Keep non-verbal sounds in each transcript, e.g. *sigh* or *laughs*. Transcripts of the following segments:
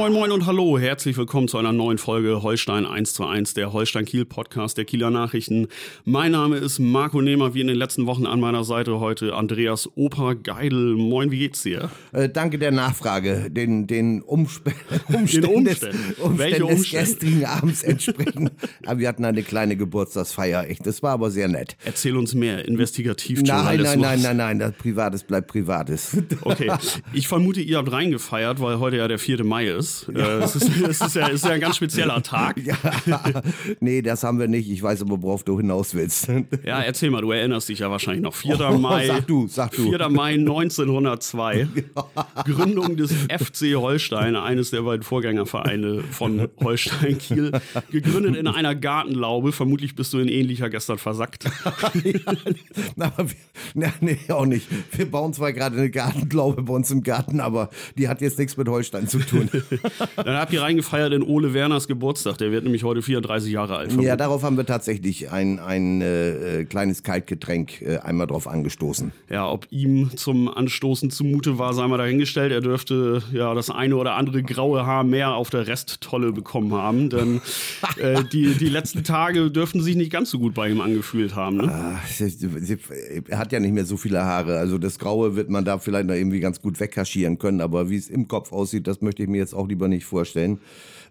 Moin moin und hallo, herzlich willkommen zu einer neuen Folge Holstein 1 zu 1, der Holstein Kiel Podcast der Kieler Nachrichten. Mein Name ist Marco Nehmer, wie in den letzten Wochen an meiner Seite heute Andreas Opa Geidel. Moin, wie geht's dir? Äh, danke der Nachfrage, den, den Umsp *laughs* Umständen, Umständen, des, Umständen. Des *laughs* gestrigen Abends entsprechen. aber wir hatten eine kleine Geburtstagsfeier, echt, das war aber sehr nett. Erzähl uns mehr, Nein, Investigativjournalismus. nein, nein, nein, nein, das Privates bleibt Privates. Okay, *laughs* ich vermute, ihr habt reingefeiert, weil heute ja der 4. Mai ist. Äh, es, ist *laughs* es ist ja, es ist ja ein ganz spezieller Tag. Ja, *laughs* nee, das haben wir nicht. Ich weiß aber, worauf du hinaus willst. *laughs* Ja, erzähl mal, du erinnerst dich ja wahrscheinlich noch. 4. Mai. Sag du, sag du. 4. Mai 1902. Gründung des FC Holstein, eines der beiden Vorgängervereine von Holstein Kiel. Gegründet in einer Gartenlaube. Vermutlich bist du in ähnlicher gestern versackt. Na, wir, na, nee, auch nicht. Wir bauen zwar gerade eine Gartenglaube bei uns im Garten, aber die hat jetzt nichts mit Holstein zu tun. *laughs* Dann habt ihr reingefeiert in Ole Werners Geburtstag. Der wird nämlich heute 34 Jahre alt. Ja, darauf haben wir tatsächlich ein, ein äh, kleines Kaltgetränk äh, einmal drauf angestoßen. Ja, ob ihm zum Anstoßen zumute war, sei mal dahingestellt. Er dürfte ja das eine oder andere graue Haar mehr auf der Resttolle bekommen haben, denn *laughs* äh, die, die letzten Tage dürften sich nicht ganz so gut bei ihm angefühlt haben. Ne? Sie- Er hat ja nicht mehr so viele Haare. Also das Graue wird man da vielleicht noch irgendwie ganz gut wegkaschieren können. Aber wie es im Kopf aussieht, das möchte ich mir jetzt auch lieber nicht vorstellen.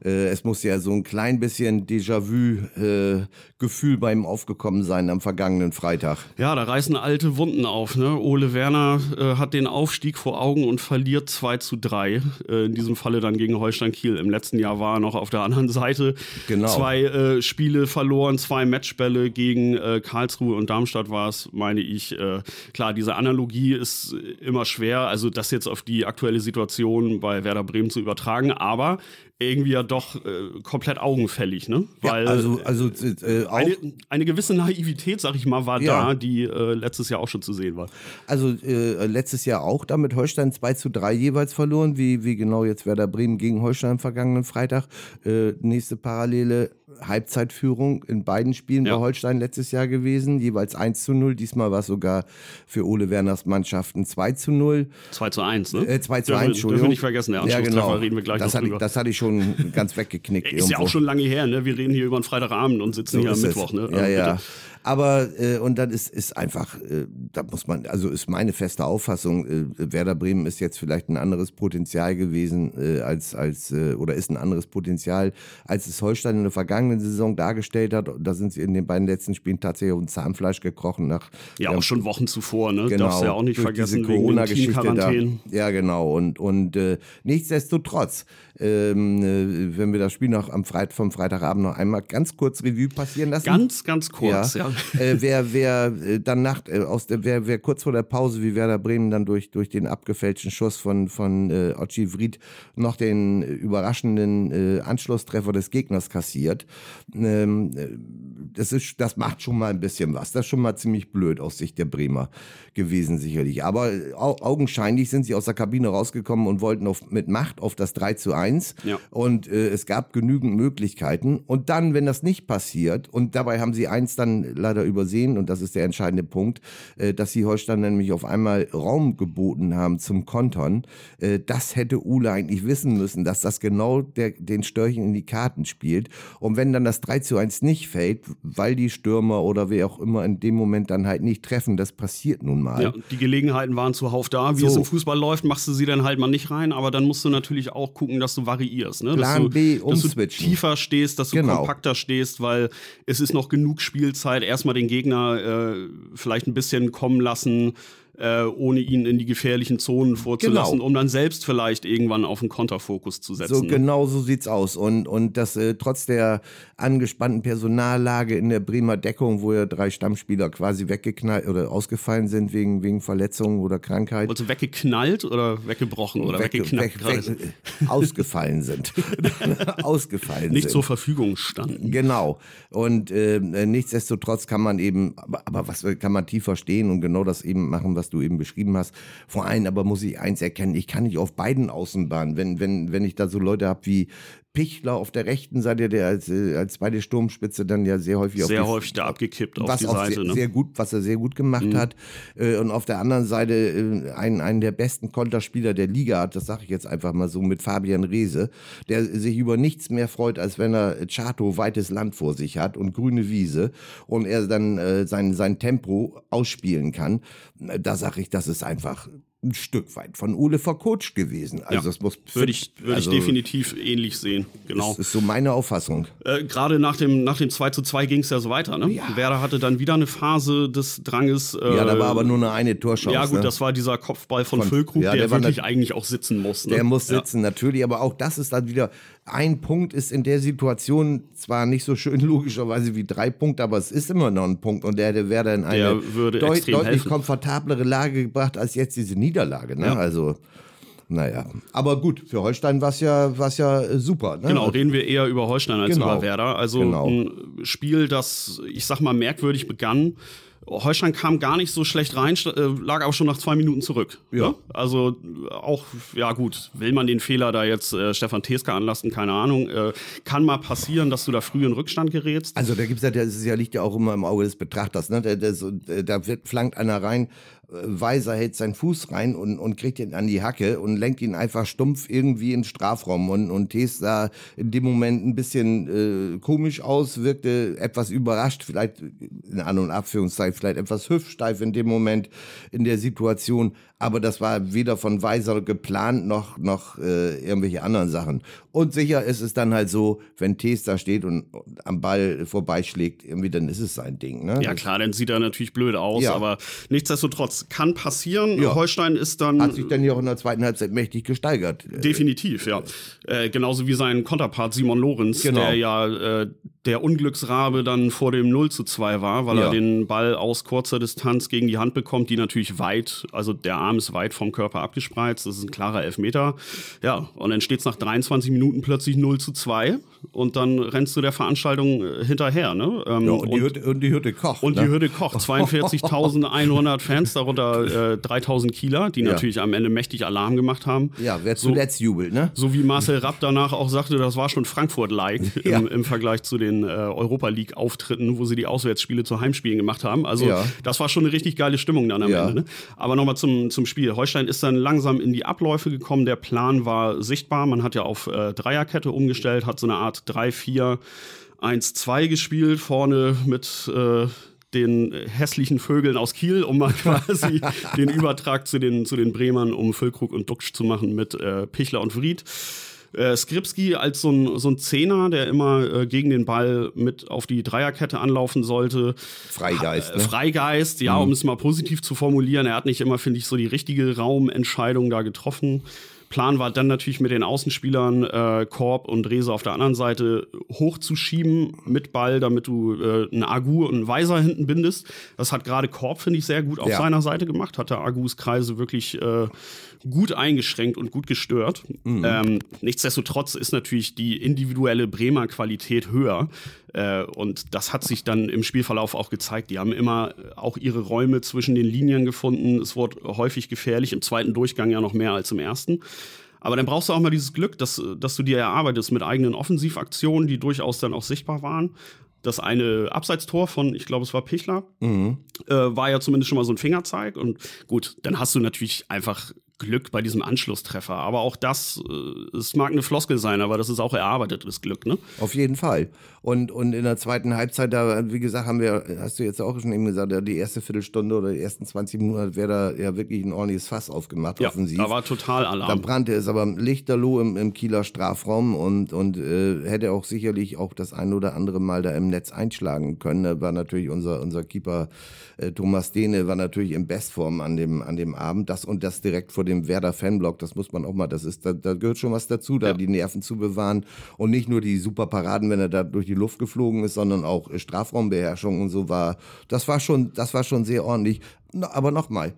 Äh, Es muss ja so ein klein bisschen Déjà-vu-Gefühl bei ihm aufgekommen sein am vergangenen Freitag. Ja, da reißen alte Wunden auf. Ne? Ole Werner äh, hat den Aufstieg vor Augen und verliert 2 zu 3. Äh, in diesem Falle dann gegen Holstein Kiel. Im letzten Jahr war er noch auf der anderen Seite. Genau. Zwei äh, Spiele verloren, zwei Matchbälle gegen äh, Karlsruhe und Darmstadt war es, meine ich. Äh, klar, diese Analogie ist äh, immer schwer, also das jetzt auf die aktuelle Situation bei Werder Bremen zu übertragen, aber irgendwie ja doch äh, komplett augenfällig, ne? Weil ja, also, also äh, auch, eine, eine gewisse Naivität, sag ich mal, war Ja. da, die äh, letztes Jahr auch schon zu sehen war. also äh, letztes Jahr auch damit Holstein 2 zu 3 jeweils verloren, wie, wie genau jetzt Werder Bremen gegen Holstein am vergangenen Freitag. Äh, nächste parallele Halbzeitführung in beiden Spielen Ja. bei Holstein letztes Jahr gewesen, jeweils 1 zu 0. Diesmal war es sogar für Ole Werners Mannschaften 2 zu 0. 2 zu 1, ne? Äh, 2 zu Dürfen- 1, Entschuldigung. Dürfen wir nicht vergessen, der ja, genau. reden wir gleich das noch hatte ich, drüber. Das hatte ich schon ganz weggeknickt. *laughs* Ist ja irgendwo. auch schon lange her, ne? Wir reden hier über einen Freitagabend und sitzen hier am. Mittwoch, ne? Ja, Ähm, ja. Aber, äh, und dann ist, ist einfach, äh, da muss man, also ist meine feste Auffassung, äh, Werder Bremen ist jetzt vielleicht ein anderes Potenzial gewesen, äh, als, als, äh, oder ist ein anderes Potenzial, als es Holstein in der vergangenen Saison dargestellt hat. Da sind sie in den beiden letzten Spielen tatsächlich auf ein Zahnfleisch gekrochen nach. Ja, auch schon Wochen zuvor, ne? Genau, Darfst du ja auch nicht vergessen, diese Corona-Geschichte da. Ja, genau. Und, und äh, nichtsdestotrotz, ähm, äh, wenn wir das Spiel noch am Freit vom Freitagabend noch einmal ganz kurz Revue passieren lassen. Ganz, ganz kurz, ja. Äh, wer, wer äh, dann nach, äh, aus der, wer, wer kurz vor der Pause wie Werder Bremen dann durch, durch den abgefälschten Schuss von, von äh, Ochi Vried noch den äh, überraschenden äh, Anschlusstreffer des Gegners kassiert, ähm, äh, das, ist, das macht schon mal ein bisschen was. Das ist schon mal ziemlich blöd aus Sicht der Bremer gewesen, sicherlich. Aber au augenscheinlich sind sie aus der Kabine rausgekommen und wollten auf, mit Macht auf das 3 zu 1. Ja. Und äh, es gab genügend Möglichkeiten. Und dann, wenn das nicht passiert, und dabei haben sie eins dann leider übersehen, und das ist der entscheidende Punkt, äh, dass sie Holstein nämlich auf einmal Raum geboten haben zum Kontern. Äh, das hätte Ule eigentlich wissen müssen, dass das genau der, den Störchen in die Karten spielt. Und wenn dann das 3 zu 1 nicht fällt, weil die Stürmer oder wer auch immer in dem Moment dann halt nicht treffen, das passiert nun mal. Ja, die Gelegenheiten waren zuhauf da. Wie So. es im Fußball läuft, machst du sie dann halt mal nicht rein, aber dann musst du natürlich auch gucken, dass du variierst. Ne? Plan dass du, B dass du umswitchen. tiefer stehst, dass du Genau. kompakter stehst, weil es ist noch genug Spielzeit. Erstmal den Gegner äh, vielleicht ein bisschen kommen lassen. Äh, ohne ihn in die gefährlichen Zonen vorzulassen, genau. um dann selbst vielleicht irgendwann auf einen Konterfokus zu setzen. So ne? genau so sieht's aus. Und, und das äh, trotz der angespannten Personallage in der Bremer Deckung, wo ja drei Stammspieler quasi weggeknallt oder ausgefallen sind wegen, wegen Verletzungen oder Krankheit. Also weggeknallt oder weggebrochen oder Wegge weggeknackt? Weg, weg, ausgefallen sind. *laughs* ausgefallen Nicht sind. zur Verfügung standen. Genau. Und äh, nichtsdestotrotz kann man eben, aber, aber was kann man tiefer stehen und genau das eben machen, was du eben beschrieben hast. Vor allem aber muss ich eins erkennen, ich kann nicht auf beiden Außenbahnen, wenn, wenn, wenn ich da so Leute habe wie Pichler auf der rechten Seite, der als, äh, als zweite Sturmspitze dann ja sehr häufig sehr auf die, häufig da abgekippt auf was die Seite. Sehr, ne? sehr gut, was er sehr gut gemacht mhm. hat. Äh, und auf der anderen Seite äh, einen, einen der besten Konterspieler der Liga hat, das sage ich jetzt einfach mal so, mit Fabian Reese, der sich über nichts mehr freut, als wenn er Chato weites Land vor sich hat und grüne Wiese und er dann äh, sein, sein Tempo ausspielen kann. Da sage ich, das ist einfach ein Stück weit von Ole vercoacht gewesen. Also ja, das muss würde ich, würde also, ich definitiv ähnlich sehen. Genau. Das ist so meine Auffassung. Äh, Gerade nach dem, nach dem 2 zu 2 ging es ja so weiter. Ne? Ja. Werder hatte dann wieder eine Phase des Dranges. Äh, ja, da war aber nur eine, eine Torschance. Ja gut, ne? das war dieser Kopfball von, von Füllkrug, ja, der, der wirklich eigentlich auch sitzen muss. Ne? Der muss sitzen, natürlich. Aber auch das ist dann wieder, ein Punkt ist in der Situation zwar nicht so schön *laughs* logischerweise wie drei Punkte, aber es ist immer noch ein Punkt und der hätte Werder in eine deut deutlich helfen. komfortablere Lage gebracht als jetzt diese Niederlage. Ne? Ja. Also naja, aber gut, für Holstein war es ja, war's ja super. Ne? Genau, reden wir eher über Holstein als genau. über Werder. Also genau. ein Spiel, das, ich sag mal, merkwürdig begann. Holstein kam gar nicht so schlecht rein, äh, lag aber schon nach zwei Minuten zurück. Ja. Ne? Also auch, ja gut, will man den Fehler da jetzt äh, Stefan Teska anlassen, keine Ahnung. Äh, kann mal passieren, dass du da früh in Rückstand gerätst. Also da gibt's ja, das ja, liegt ja auch immer im Auge des Betrachters, ne? Da, da flankt einer rein, Weiser hält seinen Fuß rein und, und kriegt ihn an die Hacke und lenkt ihn einfach stumpf irgendwie in den Strafraum. Und, und Tees sah in dem Moment ein bisschen äh, komisch aus, wirkte etwas überrascht, vielleicht in An- und Abführungszeichen, vielleicht etwas hüftsteif in dem Moment in der Situation aber das war weder von Weiser geplant noch, noch äh, irgendwelche anderen Sachen. Und sicher ist es dann halt so, wenn Tees da steht und am Ball vorbeischlägt, irgendwie, dann ist es sein Ding. Ne? Ja klar, dann sieht er natürlich blöd aus, ja. aber nichtsdestotrotz kann passieren. Ja. Holstein ist dann... Hat sich dann ja auch in der zweiten Halbzeit mächtig gesteigert. Definitiv, ja. Äh, genauso wie sein Konterpart Simon Lorenz, genau. der ja äh, der Unglücksrabe dann vor dem 0 zu 2 war, weil ja. er den Ball aus kurzer Distanz gegen die Hand bekommt, die natürlich weit, also der Arm ist weit vom Körper abgespreizt, das ist ein klarer Elfmeter. Ja, und dann steht es nach 23 Minuten plötzlich 0 zu 2 und dann rennst du der Veranstaltung äh, hinterher. Ne? Ähm, ja, und, die Hütte, und die Hütte kocht. Und ne? die Hütte kocht. *laughs* 42.100 Fans, darunter äh, 3.000 Kieler, die ja. natürlich am Ende mächtig Alarm gemacht haben. Ja, wer zuletzt so, jubelt, ne? So wie Marcel Rapp danach auch sagte, das war schon Frankfurt-like *laughs* ja. im, im, Vergleich zu den äh, Europa League-Auftritten, wo sie die Auswärtsspiele zu Heimspielen gemacht haben. Also ja. das war schon eine richtig geile Stimmung dann am Ende. Ne? Aber nochmal zum, zum Spiel. Holstein ist dann langsam in die Abläufe gekommen. Der Plan war sichtbar. Man hat ja auf äh, Dreierkette umgestellt, hat so eine Art 3-4 1-2 gespielt, vorne mit äh, den hässlichen Vögeln aus Kiel, um mal *laughs* quasi den Übertrag zu den, zu den Bremern, um Füllkrug und Duxch zu machen mit äh, Pichler und Fried. Äh, Skripski als so ein, so ein Zehner, der immer äh, gegen den Ball mit auf die Dreierkette anlaufen sollte. Freigeist. Ne? Freigeist, ja, mhm. um es mal positiv zu formulieren. Er hat nicht immer, finde ich, so die richtige Raumentscheidung da getroffen. Plan war dann natürlich mit den Außenspielern äh, Korb und Rese auf der anderen Seite hochzuschieben mit Ball, damit du äh, einen Agu und einen Weiser hinten bindest. Das hat gerade Korb, finde ich, sehr gut auf ja. seiner Seite gemacht. Hat der Agus Kreise wirklich äh, gut eingeschränkt und gut gestört. Mhm. Ähm, nichtsdestotrotz ist natürlich die individuelle Bremer Qualität höher. Äh, und das hat sich dann im Spielverlauf auch gezeigt. Die haben immer auch ihre Räume zwischen den Linien gefunden. Es wurde häufig gefährlich, im zweiten Durchgang ja noch mehr als im ersten. Aber dann brauchst du auch mal dieses Glück, dass, dass du dir erarbeitest mit eigenen Offensivaktionen, die durchaus dann auch sichtbar waren. Das eine Abseitstor von, ich glaube, es war Pichler, mhm. äh, war ja zumindest schon mal so ein Fingerzeig. Und gut, dann hast du natürlich einfach Glück bei diesem Anschlusstreffer. Aber auch das, äh, es mag eine Floskel sein, aber das ist auch erarbeitetes Glück, ne? Auf jeden Fall. Und, und in der zweiten Halbzeit, da, wie gesagt, haben wir, hast du jetzt auch schon eben gesagt, die erste Viertelstunde oder die ersten 20 Minuten wäre da ja wirklich ein ordentliches Fass aufgemacht, ja, offensiv. Da war total Alarm. Da brannte es aber lichterloh im, im Kieler Strafraum und, und äh, hätte auch sicherlich auch das ein oder andere Mal da im Netz einschlagen können. Da war natürlich unser, unser Keeper äh, Thomas Dehne war natürlich in Bestform an dem, an dem Abend. Das und das direkt vor dem Werder Fanblock, das muss man auch mal, das ist, da, da gehört schon was dazu, da ja. die Nerven zu bewahren und nicht nur die super Paraden, wenn er da durch die Luft geflogen ist, sondern auch Strafraumbeherrschung und so war. Das war schon, das war schon sehr ordentlich. Aber nochmal,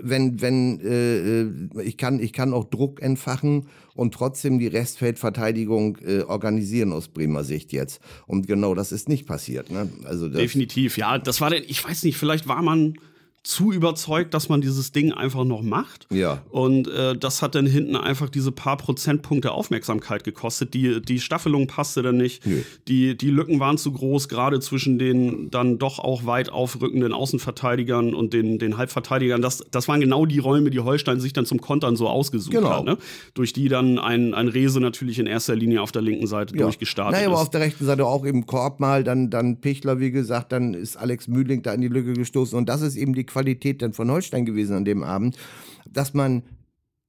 wenn, wenn äh, äh, ich kann, ich kann auch Druck entfachen und trotzdem die Restfeldverteidigung äh, organisieren aus Bremer Sicht jetzt. Und genau das ist nicht passiert. Ne? Also Definitiv, ja. Das war denn, ich weiß nicht, vielleicht war man zu überzeugt, dass man dieses Ding einfach noch macht. Ja. Und äh, das hat dann hinten einfach diese paar Prozentpunkte Aufmerksamkeit gekostet. Die, die Staffelung passte dann nicht. Nee. Die, die Lücken waren zu groß, gerade zwischen den dann doch auch weit aufrückenden Außenverteidigern und den, den Halbverteidigern. Das, das waren genau die Räume, die Holstein sich dann zum Kontern so ausgesucht genau. hat. Ne? Durch die dann ein, ein Rese natürlich in erster Linie auf der linken Seite ja. durchgestartet naja, ist. aber auf der rechten Seite auch im Korb mal, dann, dann Pichler, wie gesagt, dann ist Alex Mühling da in die Lücke gestoßen. Und das ist eben die Qualität dann von Holstein gewesen an dem Abend, dass man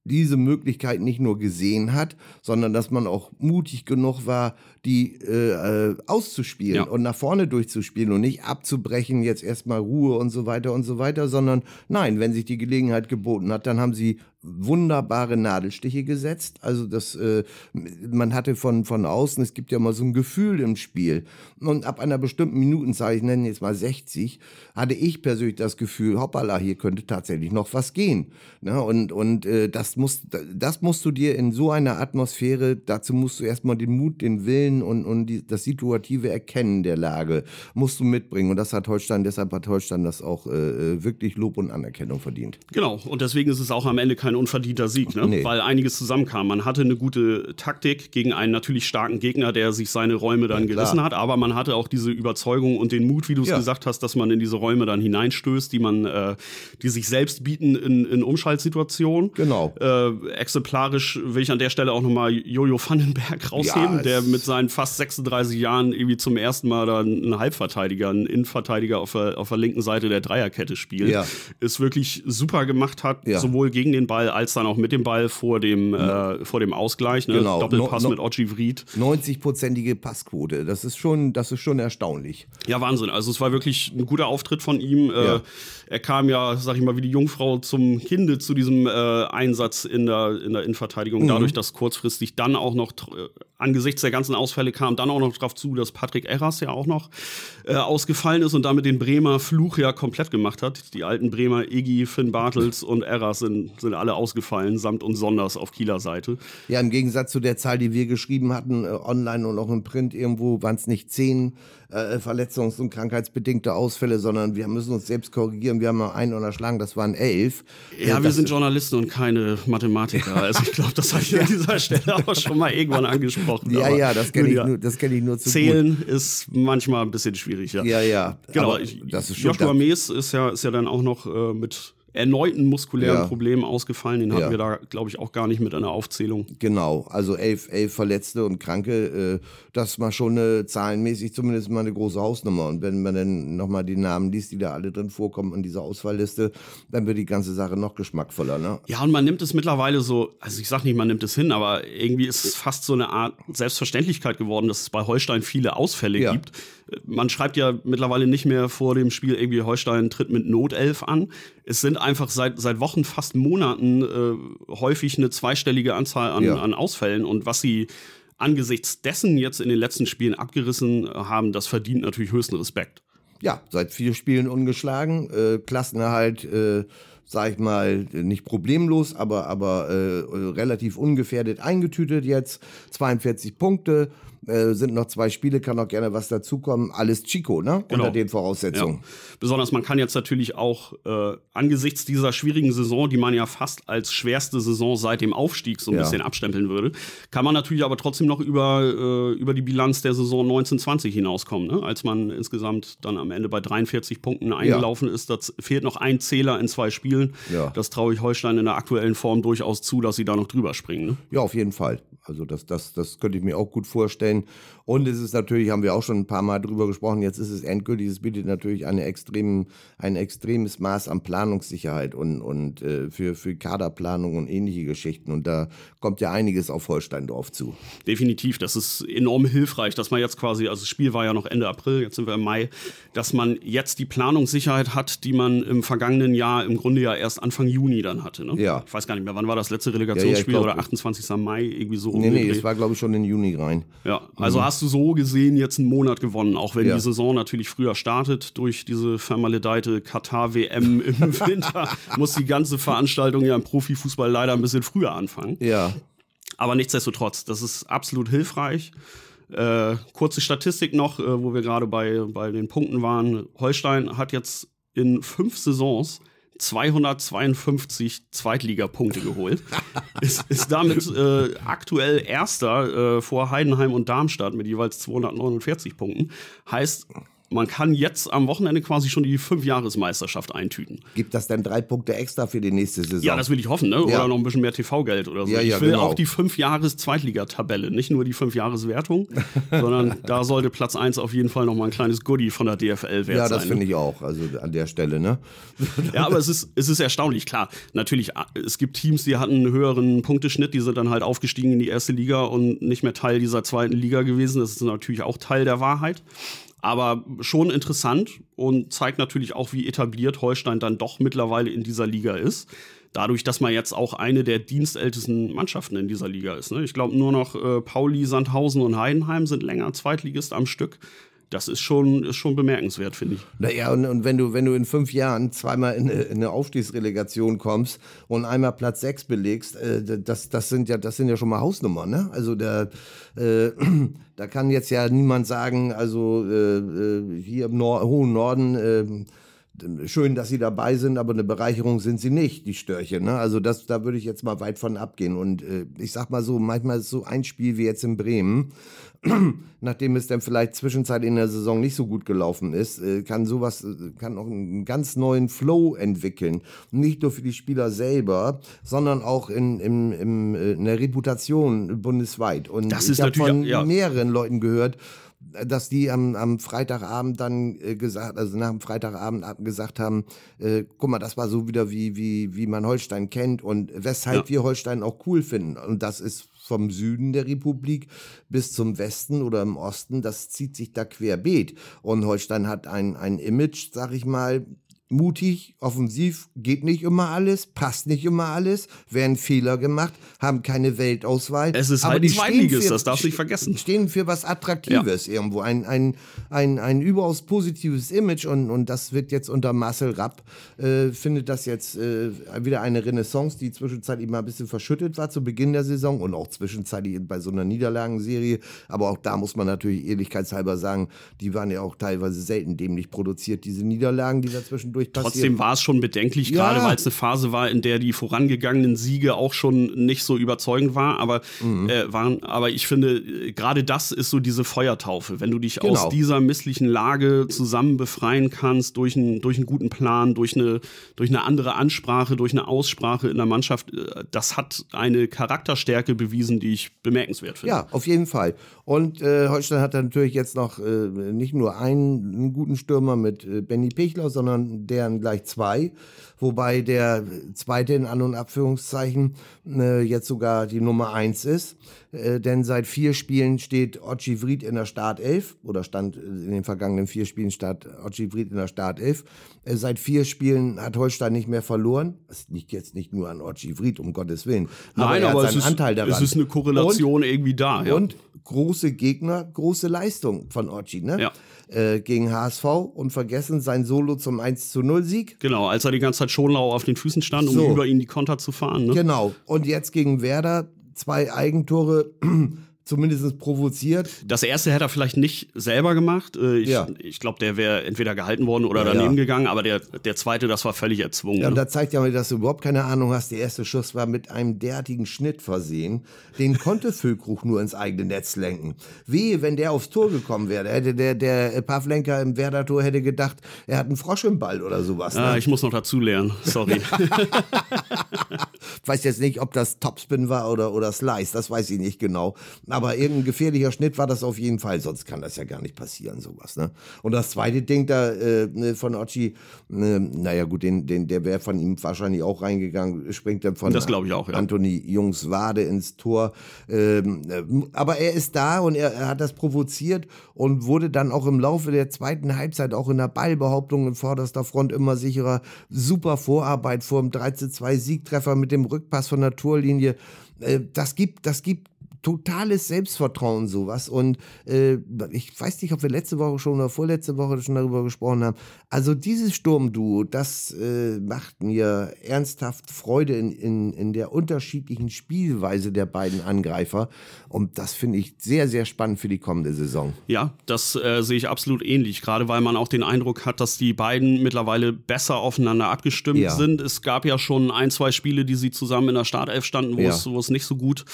diese Möglichkeit nicht nur gesehen hat, sondern dass man auch mutig genug war, die äh, äh, auszuspielen ja. und nach vorne durchzuspielen und nicht abzubrechen, jetzt erstmal Ruhe und so weiter und so weiter, sondern nein, wenn sich die Gelegenheit geboten hat, dann haben sie wunderbare Nadelstiche gesetzt. Also das, äh, man hatte von, von außen, es gibt ja mal so ein Gefühl im Spiel. Und ab einer bestimmten Minutenzahl, ich nenne jetzt mal 60, hatte ich persönlich das Gefühl, hoppala, hier könnte tatsächlich noch was gehen. Ne? Und, und äh, das, muss, das musst du dir in so einer Atmosphäre, dazu musst du erstmal den Mut, den Willen und, und die, das situative Erkennen der Lage musst du mitbringen. Und das hat Holstein, deshalb hat Holstein das auch äh, wirklich Lob und Anerkennung verdient. Genau, und deswegen ist es auch am Ende kein kein unverdienter Sieg, ne? Nee. weil einiges zusammenkam. Man hatte eine gute Taktik gegen einen natürlich starken Gegner, der sich seine Räume dann ja, gerissen hat, aber man hatte auch diese Überzeugung und den Mut, wie du es ja. gesagt hast, dass man in diese Räume dann hineinstößt, die man, äh, die sich selbst bieten in, in Umschaltsituationen. Genau. Äh, exemplarisch will ich an der Stelle auch nochmal Jojo Vandenberg rausheben, ja, der mit seinen fast 36 Jahren irgendwie zum ersten Mal dann einen Halbverteidiger, einen Innenverteidiger auf der, auf der linken Seite der Dreierkette spielt. Ist wirklich super gemacht hat, sowohl gegen den Ball Ball als dann auch mit dem Ball vor dem, äh, vor dem Ausgleich. Ne? Genau. Doppelpass no, no, mit Ochi Vried. 90-prozentige Passquote. Das ist, schon, das ist schon erstaunlich. Ja, Wahnsinn. Also es war wirklich ein guter Auftritt von ihm. Äh, ja. Äh, er kam ja, sag ich mal, wie die Jungfrau zum Kinde zu diesem äh, Einsatz in der, in der Innenverteidigung. Mhm. Dadurch, dass kurzfristig dann auch noch äh, angesichts der ganzen Ausfälle kam dann auch noch darauf zu, dass Patrick Erras ja auch noch äh, ausgefallen ist und damit den Bremer Fluch ja komplett gemacht hat. Die alten Bremer Iggy, Finn Bartels und Erras sind, sind alle ausgefallen, samt und sonders auf Kieler Seite. Ja, im Gegensatz zu der Zahl, die wir geschrieben hatten, äh, online und auch im Print irgendwo, waren es nicht zehn äh, verletzungs- und krankheitsbedingte Ausfälle, sondern wir müssen uns selbst korrigieren. Wir haben mal einen unterschlagen, das waren elf. Ja, äh, wir sind Journalisten und keine Mathematiker. Also ich glaube, das habe ich *laughs* an dieser Stelle auch schon mal irgendwann angesprochen. Ja, ja, das kenne ich, nur, kenn ich nur zu Zählen gut. ist manchmal ein bisschen schwierig, ja. Ja, ja. Genau. das ist schon Joshua Mees ist ja, ist ja dann auch noch äh, mit erneuten muskulären ja. Problemen ausgefallen. Den hatten ja. wir da, glaube ich, auch gar nicht mit einer Aufzählung. Genau, also elf, elf Verletzte und Kranke, äh, das war schon eine, zahlenmäßig zumindest mal eine große Hausnummer. Und wenn man dann nochmal die Namen liest, die da alle drin vorkommen in dieser Ausfallliste, dann wird die ganze Sache noch geschmackvoller. Ne? Ja, und man nimmt es mittlerweile so, also ich sage nicht, man nimmt es hin, aber irgendwie ist es fast so eine Art Selbstverständlichkeit geworden, dass es bei Holstein viele Ausfälle ja. gibt. Man schreibt ja mittlerweile nicht mehr vor dem Spiel irgendwie Holstein tritt mit Notelf an. Es sind einfach seit, seit Wochen, fast Monaten äh, häufig eine zweistellige Anzahl an, ja. an Ausfällen. Und was sie angesichts dessen jetzt in den letzten Spielen abgerissen haben, das verdient natürlich höchsten Respekt. Ja, seit vier Spielen ungeschlagen, äh, Klassenerhalt, äh, sag ich mal, nicht problemlos, aber, aber äh, relativ ungefährdet eingetütet jetzt. 42 Punkte, äh, sind noch zwei Spiele, kann auch gerne was dazukommen. Alles Chico, ne? Genau. Unter den Voraussetzungen. Ja. Besonders man kann jetzt natürlich auch äh, angesichts dieser schwierigen Saison, die man ja fast als schwerste Saison seit dem Aufstieg so ein ja. bisschen abstempeln würde, kann man natürlich aber trotzdem noch über, äh, über die Bilanz der Saison 1920 hinauskommen. Ne? Als man insgesamt dann am Ende bei 43 Punkten eingelaufen ja. ist, da fehlt noch ein Zähler in zwei Spielen. Ja. Das traue ich Holstein in der aktuellen Form durchaus zu, dass sie da noch drüber springen. Ne? Ja, auf jeden Fall. Also das, das, das könnte ich mir auch gut vorstellen. Und es ist natürlich, haben wir auch schon ein paar Mal drüber gesprochen, jetzt ist es endgültig, es bietet natürlich eine extremen, ein extremes Maß an Planungssicherheit und, und äh, für, für Kaderplanung und ähnliche Geschichten. Und da kommt ja einiges auf Holstein drauf zu. Definitiv, das ist enorm hilfreich, dass man jetzt quasi, also das Spiel war ja noch Ende April, jetzt sind wir im Mai, dass man jetzt die Planungssicherheit hat, die man im vergangenen Jahr im Grunde ja erst Anfang Juni dann hatte. Ne? Ja. Ich weiß gar nicht mehr, wann war das letzte Relegationsspiel ja, ja, glaub, oder 28. Mai, irgendwie so Nee, nee, es war, glaube ich, schon in Juni rein. Ja, also mhm. hast du so gesehen jetzt einen Monat gewonnen, auch wenn ja. die Saison natürlich früher startet durch diese vermaledeite Katar-WM *laughs* im Winter, muss die ganze Veranstaltung ja im Profifußball leider ein bisschen früher anfangen. Ja. Aber nichtsdestotrotz, das ist absolut hilfreich. Äh, kurze Statistik noch, äh, wo wir gerade bei, bei den Punkten waren. Holstein hat jetzt in fünf Saisons 252 Zweitligapunkte geholt. *laughs* ist, ist damit äh, aktuell Erster äh, vor Heidenheim und Darmstadt mit jeweils 249 Punkten. Heißt, man kann jetzt am Wochenende quasi schon die Fünfjahresmeisterschaft eintüten. Gibt das denn drei Punkte extra für die nächste Saison? Ja, das will ich hoffen, ne? Oder ja. noch ein bisschen mehr TV-Geld oder so. Ja, ja, ich will genau. auch die Fünfjahres-Zweitligatabelle, nicht nur die Fünfjahreswertung, *laughs* sondern da sollte Platz 1 auf jeden Fall noch mal ein kleines Goodie von der DFL wert sein. Ja, das finde ich auch, also an der Stelle, ne? ja, aber es ist, es ist erstaunlich, klar. Natürlich, es gibt Teams, die hatten einen höheren Punkteschnitt, die sind dann halt aufgestiegen in die erste Liga und nicht mehr Teil dieser zweiten Liga gewesen. Das ist natürlich auch Teil der Wahrheit. Aber schon interessant und zeigt natürlich auch, wie etabliert Holstein dann doch mittlerweile in dieser Liga ist. Dadurch, dass man jetzt auch eine der dienstältesten Mannschaften in dieser Liga ist. Ne? Ich glaube, nur noch äh, Pauli, Sandhausen und Heidenheim sind länger Zweitligist am Stück das ist schon, ist schon bemerkenswert, finde ich. Naja, und, und wenn du, wenn du in fünf Jahren zweimal in eine, in eine Aufstiegsrelegation kommst und einmal Platz sechs belegst, äh, das, das sind ja, das sind ja schon mal Hausnummern, ne? Also der, äh, *clears throat* da kann jetzt ja niemand sagen, also äh, äh hier im Nor hohen Norden, äh, schön, dass sie dabei sind, aber eine Bereicherung sind sie nicht, die Störche. Ne? Also das, da würde ich jetzt mal weit von abgehen. Und äh, ich sag mal so, manchmal ist so ein Spiel wie jetzt in Bremen, *clears throat* nachdem es dann vielleicht zwischenzeitlich in der Saison nicht so gut gelaufen ist, äh, kann sowas, äh, kann auch einen ganz neuen Flow entwickeln. Nicht nur für die Spieler selber, sondern auch in, in, in, äh, in der Reputation bundesweit. Und das ist ich habe von ja. mehreren Leuten gehört, dass die am, am Freitagabend dann äh, gesagt, also nach dem Freitagabend gesagt haben, äh, guck mal, das war so wieder wie, wie, wie man Holstein kennt und weshalb ja. wir Holstein auch cool finden. Und das ist vom Süden der Republik bis zum Westen oder im Osten, das zieht sich da querbeet. Und Holstein hat ein, ein Image, sag ich mal, mutig, offensiv, geht nicht immer alles, passt nicht immer alles, werden Fehler gemacht, haben keine Weltauswahl. Es ist aber halt die Zweitliges, das darfst du nicht vergessen. Stehen für was Attraktives ja. irgendwo, ein, ein, ein, ein überaus positives Image und, und das wird jetzt unter Marcel Rapp, äh, findet das jetzt äh, wieder eine Renaissance, die zwischenzeitlich mal ein bisschen verschüttet war zu Beginn der Saison und auch zwischenzeitlich bei so einer Niederlagenserie, aber auch da muss man natürlich ehrlichkeitshalber sagen, die waren ja auch teilweise selten dämlich produziert, diese Niederlagen, die da zwischendurch zwischendurch passiert. Trotzdem war es schon bedenklich, ja. gerade weil es eine Phase war, in der die vorangegangenen Siege auch schon nicht so überzeugend war, aber, mhm. äh, waren. Aber ich finde, gerade das ist so diese Feuertaufe. Wenn du dich genau. aus dieser misslichen Lage zusammen befreien kannst, durch, ein, durch einen guten Plan, durch eine, durch eine andere Ansprache, durch eine Aussprache in der Mannschaft, äh, das hat eine Charakterstärke bewiesen, die ich bemerkenswert finde. Ja, auf jeden Fall. Und äh, Holstein hat natürlich jetzt noch äh, nicht nur einen, einen, guten Stürmer mit äh, Benny Pichler, sondern deren gleich zwei. Wobei der zweite in An- und Abführungszeichen äh, jetzt sogar die Nummer eins ist. Äh, denn seit vier Spielen steht Ochi Vried in der Startelf oder stand in den vergangenen vier Spielen stand Ochi Vried in der Startelf. Äh, seit vier Spielen hat Holstein nicht mehr verloren. Das liegt jetzt nicht nur an Ochi Vried, um Gottes Willen. Aber Nein, aber es ist, Anteil daran. es ist eine Korrelation und, irgendwie da. Ja. Und große Gegner, große Leistung von Ochi, ne? Ja. Äh, gegen HSV und vergessen sein Solo zum 1 zu 0 Sieg. Genau, als er die ganze Zeit Schonlau auf den Füßen stand, um so. über ihn die Konter zu fahren. Ne? Genau. Und jetzt gegen Werder zwei Eigentore zumindest provoziert. Das erste hätte er vielleicht nicht selber gemacht. Äh, ich, Ja. ich glaube, der wäre entweder gehalten worden oder Ja, daneben ja. gegangen, aber der, der zweite, das war völlig erzwungen. Ja, und ne? da zeigt ja mal, dass du überhaupt keine Ahnung hast. Der erste Schuss war mit einem derartigen Schnitt versehen. Den konnte *laughs* Füllkrug nur ins eigene Netz lenken. Wehe, wenn der aufs Tor gekommen wäre. Hätte der, der Pavlenka im Werder-Tor hätte gedacht, er hat einen Frosch im Ball oder sowas. Ah, Ne? ich muss noch dazu lernen, sorry. *laughs* weiß jetzt nicht, ob das Topspin war oder, oder Slice. Das weiß ich nicht genau. Aber irgendein gefährlicher Schnitt war das auf jeden Fall. Sonst kann das ja gar nicht passieren, sowas. Ne? Und das zweite Ding da äh, ne, von Ochi, äh, naja gut, den, den, der wäre von ihm wahrscheinlich auch reingegangen, springt dann von Das ich auch, ja. Anthony Jungs Wade ins Tor. Ähm, äh, aber er ist da und er, er hat das provoziert und wurde dann auch im Laufe der zweiten Halbzeit auch in der Ballbehauptung in vorderster Front immer sicherer. Super Vorarbeit vor dem 13-2 Siegtreffer mit dem Rückpass von der Torlinie. Äh, das gibt, das gibt totales Selbstvertrauen sowas und äh, ich weiß nicht, ob wir letzte Woche schon oder vorletzte Woche schon darüber gesprochen haben. Also dieses Sturmduo, das äh, macht mir ernsthaft Freude in, in, in der unterschiedlichen Spielweise der beiden Angreifer und das finde ich sehr, sehr spannend für die kommende Saison. Ja, das äh, sehe ich absolut ähnlich, gerade weil man auch den Eindruck hat, dass die beiden mittlerweile besser aufeinander abgestimmt Ja. sind. Es gab ja schon ein, zwei Spiele, die sie zusammen in der Startelf standen, wo, Ja. es, wo es nicht so gut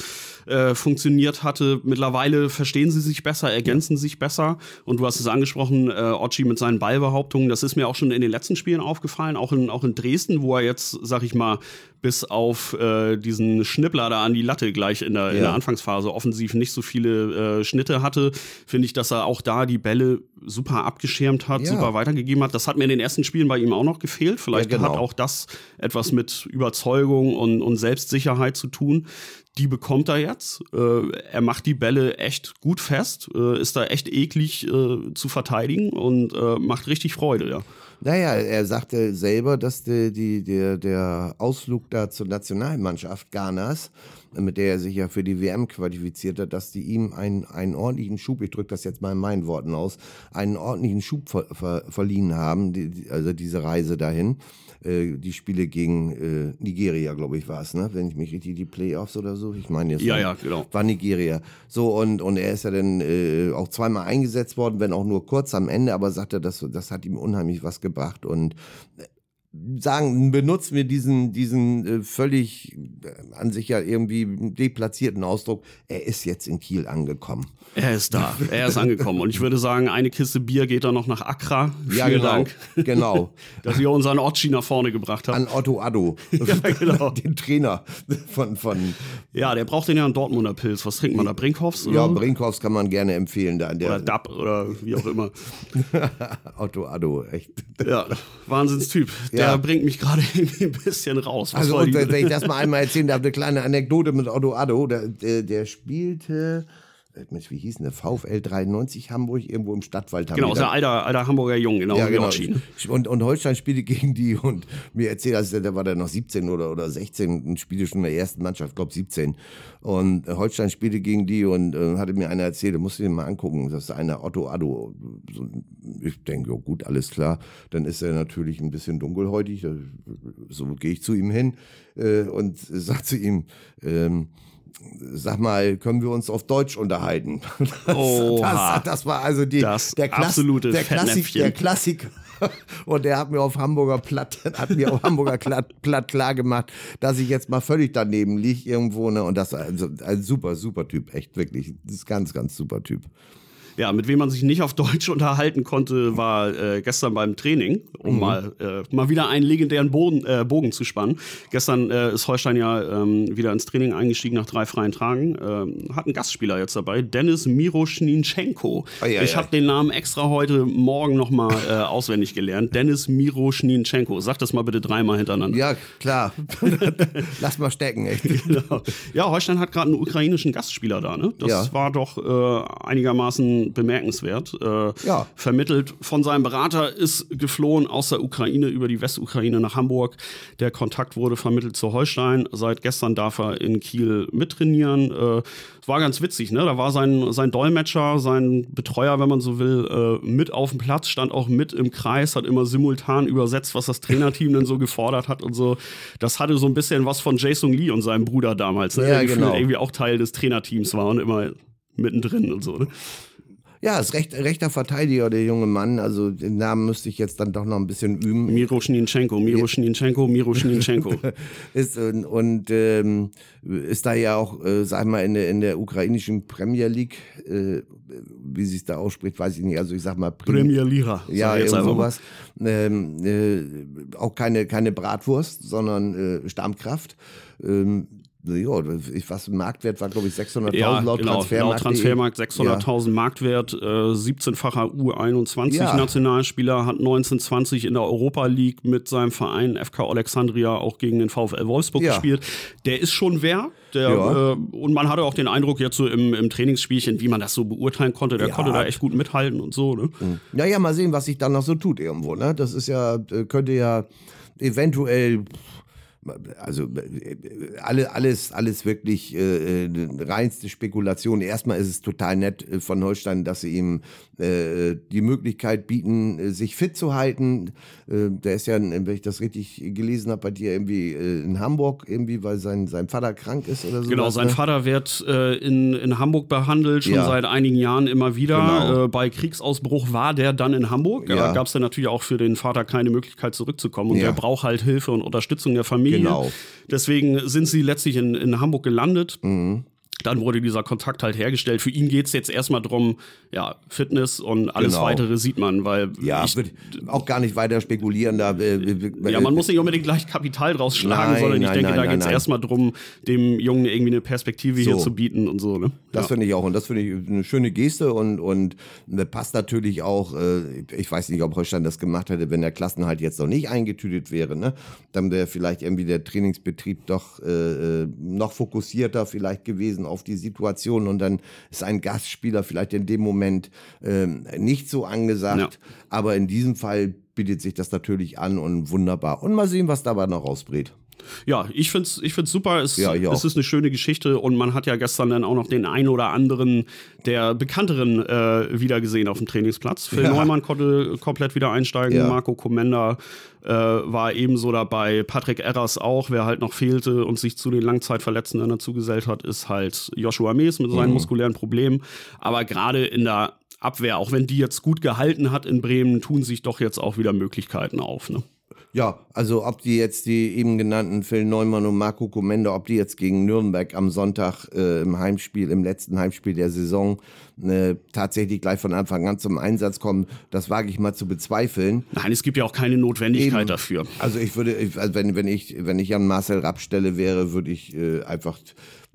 äh, funktioniert hatte. Mittlerweile verstehen sie sich besser, ergänzen sich besser. Und du hast es angesprochen, äh, Ochi mit seinen Ballbehauptungen, das ist mir auch schon in den letzten Spielen aufgefallen, auch in, auch in Dresden, wo er jetzt, sag ich mal, bis auf äh, diesen Schnippler da an die Latte gleich in der, in Ja. der Anfangsphase offensiv nicht so viele äh, Schnitte hatte, finde ich, dass er auch da die Bälle super abgeschirmt hat, Ja. super weitergegeben hat. Das hat mir in den ersten Spielen bei ihm auch noch gefehlt. Vielleicht Ja, genau. hat auch das etwas mit Überzeugung und, und Selbstsicherheit zu tun. Die bekommt er jetzt. Äh, er macht die Bälle echt gut fest, äh, ist da echt eklig äh, zu verteidigen und äh, macht richtig Freude, ja. Naja, er sagte selber, dass die, die, der, der Ausflug da zur Nationalmannschaft Ghanas, mit der er sich ja für die WM qualifiziert hat, dass die ihm einen, einen ordentlichen Schub, ich drücke das jetzt mal in meinen Worten aus, einen ordentlichen Schub ver, ver, verliehen haben, die, also diese Reise dahin. Äh, die Spiele gegen äh, Nigeria, glaube ich, war es, ne? Wenn ich mich richtig, die Playoffs oder so, ich meine jetzt. Ja, war- ja, genau. war Nigeria. So, und, und er ist ja dann äh, auch zweimal eingesetzt worden, wenn auch nur kurz am Ende, aber sagt er, das, das hat ihm unheimlich was gebracht. Und sagen, benutzen wir diesen, diesen äh, völlig äh, an sich ja irgendwie deplatzierten Ausdruck, er ist jetzt in Kiel angekommen. Er ist da, er ist angekommen. Und ich würde sagen, eine Kiste Bier geht dann noch nach Accra. Ja, Vielen genau. Dank, Genau. *laughs* dass ihr unseren Ochi nach vorne gebracht habt. An Otto Addo, *laughs* genau. *laughs* den Trainer von, von Ja, der braucht den ja einen Dortmunder Pilz. Was trinkt man da? Brinkhoffs? Oder, ja? Brinkhoffs kann man gerne empfehlen da oder der DAP oder wie auch immer. Otto Addo, echt. Ja, Wahnsinnstyp. Der Ja. bringt mich gerade *laughs* irgendwie ein bisschen raus. Was Also, und wenn ich das mal einmal erzählen darf, eine kleine Anekdote mit Otto Addo, der, der, der spielte, Mensch, wie hieß denn der? VfL 93 Hamburg, irgendwo im Stadtwald. genau, da- der alter, alter Hamburger Jung, genau, ja, genau. Und, und Holstein spielte gegen die und mir erzählt, also der war da noch 17 oder, oder 16 und spielte schon in der ersten Mannschaft, glaube 17. Und äh, Holstein spielte gegen die und äh, hatte mir einer erzählt, du musst dir den mal angucken, das ist einer Otto Addo. Ich denke, ja, gut, alles klar. Dann ist er natürlich ein bisschen dunkelhäutig, äh, so gehe ich zu ihm hin äh, und sag zu ihm, ähm, Sag mal, können wir uns auf Deutsch unterhalten? *laughs* Das, Oha. das, das war also die, Das der, Klass, absolute der, Klassik, der Klassiker. *laughs* Und der hat mir auf Hamburger Platt, hat mir auf Hamburger Platt, Platt klar gemacht, dass ich jetzt mal völlig daneben liege irgendwo. Ne? Und das also ein super, super Typ, echt wirklich. Das ist ganz, ganz super Typ. Ja, mit wem man sich nicht auf Deutsch *laughs* unterhalten konnte, war äh, gestern beim Training, um Mhm. mal, äh, mal wieder einen legendären Boden, äh, Bogen zu spannen. Gestern äh, ist Holstein ja ähm, wieder ins Training eingestiegen nach drei freien Tagen. Ähm, hat einen Gastspieler jetzt dabei, Dennis Miroschninchenko. Ei, ich habe den Namen extra heute Morgen nochmal *laughs* äh, auswendig gelernt. Dennis Miroschninchenko. Sag das mal bitte dreimal hintereinander. Ja, klar. *laughs* Lass mal stecken, echt. Genau. Ja, Holstein hat gerade einen ukrainischen Gastspieler da, ne? Das Ja. war doch äh, bemerkenswert. Äh, Ja. Vermittelt von seinem Berater, ist geflohen aus der Ukraine über die Westukraine nach Hamburg. Der Kontakt wurde vermittelt zu Holstein. Seit gestern darf er in Kiel mittrainieren. Äh, es war ganz witzig, ne? Da war sein, sein Dolmetscher, sein Betreuer, wenn man so will, äh, mit auf dem Platz, stand auch mit im Kreis, hat immer simultan übersetzt, was das Trainerteam denn so gefordert hat und so. Das hatte so ein bisschen was von Jason Lee und seinem Bruder damals, ne? Ja, der genau. irgendwie auch Teil des Trainerteams war und immer mittendrin und so. Ne? Ja, ist recht, rechter Verteidiger, der junge Mann. Also den Namen müsste ich jetzt dann doch noch ein bisschen üben. Miro Schninchenko, Miro Schninchenko, Miro Schninchenko. *laughs* ist, und und ähm, ist da ja auch, äh, sag mal, in der, in der ukrainischen Premier League, äh, wie sie es da ausspricht, weiß ich nicht. Also ich sag mal Prim Premier Lira. Ja, irgend sowas. Ähm, äh, auch keine, keine Bratwurst, sondern äh, Stammkraft. Ähm, ja, was Marktwert war, glaube ich, 600.000 ja, laut genau, Transfermarkt. Laut Transfermarkt 600.000 ja. Marktwert, äh, 17-facher U21-Nationalspieler, hat 1920 in der Europa League mit seinem Verein FK Alexandria auch gegen den VfL Wolfsburg gespielt. Der ist schon wer. Der, äh, und man hatte auch den Eindruck jetzt so im, im Trainingsspielchen, wie man das so beurteilen konnte. Der konnte da echt gut mithalten und so. Ne? Naja, hm. mal sehen, was sich dann noch so tut irgendwo. Ne? Das ist ja, äh, könnte ja eventuell also alle, alles, alles wirklich äh, äh, reinste Spekulation. Erstmal ist es total nett äh, von Holstein, dass sie ihm äh, die Möglichkeit bieten, äh, sich fit zu halten. Äh, der ist ja, wenn ich das richtig gelesen habe, bei dir irgendwie in Hamburg, irgendwie, weil sein, sein Vater krank ist oder so. Genau, sein ne? Vater wird in, in Hamburg behandelt, schon ja. seit einigen Jahren immer wieder. Genau. bei Kriegsausbruch war der dann in Hamburg. Ja. Da gab es dann natürlich auch für den Vater keine Möglichkeit zurückzukommen. Und ja. der braucht halt Hilfe und Unterstützung der Familie. Genau. Deswegen sind sie letztlich in, in Hamburg gelandet. Mhm dann wurde dieser Kontakt halt hergestellt. Für ihn geht es jetzt erstmal darum, ja, Fitness und alles genau. weitere sieht man, weil. Ja, ich würde auch gar nicht weiter spekulieren. Da, äh, äh, ja, man muss nicht unbedingt gleich Kapital draus schlagen, nein, sondern ich nein, denke, nein, da geht es erstmal darum, dem Jungen irgendwie eine Perspektive so. hier zu bieten und so. Ne? Das ja. finde ich auch. Und das finde ich eine schöne Geste und, und passt natürlich auch. Äh, ich weiß nicht, ob Holstein das gemacht hätte, wenn der Klassenhalt jetzt noch nicht eingetütet wäre. Ne? Dann wäre vielleicht irgendwie der Trainingsbetrieb doch äh, äh noch fokussierter vielleicht gewesen auf die Situation und dann ist ein Gastspieler vielleicht in dem Moment ähm, nicht so angesagt. Ja. Aber in diesem Fall bietet sich das natürlich an und wunderbar. Und mal sehen, was dabei noch rausbrät. Ja, ich finde es ich find's super. Es, ja, es ist eine schöne Geschichte und man hat ja gestern dann auch noch den einen oder anderen der bekannteren äh, wiedergesehen auf dem Trainingsplatz. Phil ja. Neumann konnte komplett wieder einsteigen, ja. Marco Komenda äh, war ebenso dabei, Patrick Erras auch. Wer halt noch fehlte und sich zu den Langzeitverletzten dazu gesellt hat, ist halt Joshua Mees mit seinen mhm. muskulären Problemen. Aber gerade in der Abwehr, auch wenn die jetzt gut gehalten hat in Bremen, tun sich doch jetzt auch wieder Möglichkeiten auf. Ne? Ja, also ob die jetzt die eben genannten Phil Neumann und Marco Komenda, ob die jetzt gegen Nürnberg am Sonntag äh, im Heimspiel, im letzten Heimspiel der Saison äh, tatsächlich gleich von Anfang an zum Einsatz kommen, das wage ich mal zu bezweifeln. Nein, es gibt ja auch keine Notwendigkeit eben. dafür. Also ich würde, also wenn, wenn ich, wenn ich an Marcel Rapp stelle wäre, würde ich äh, einfach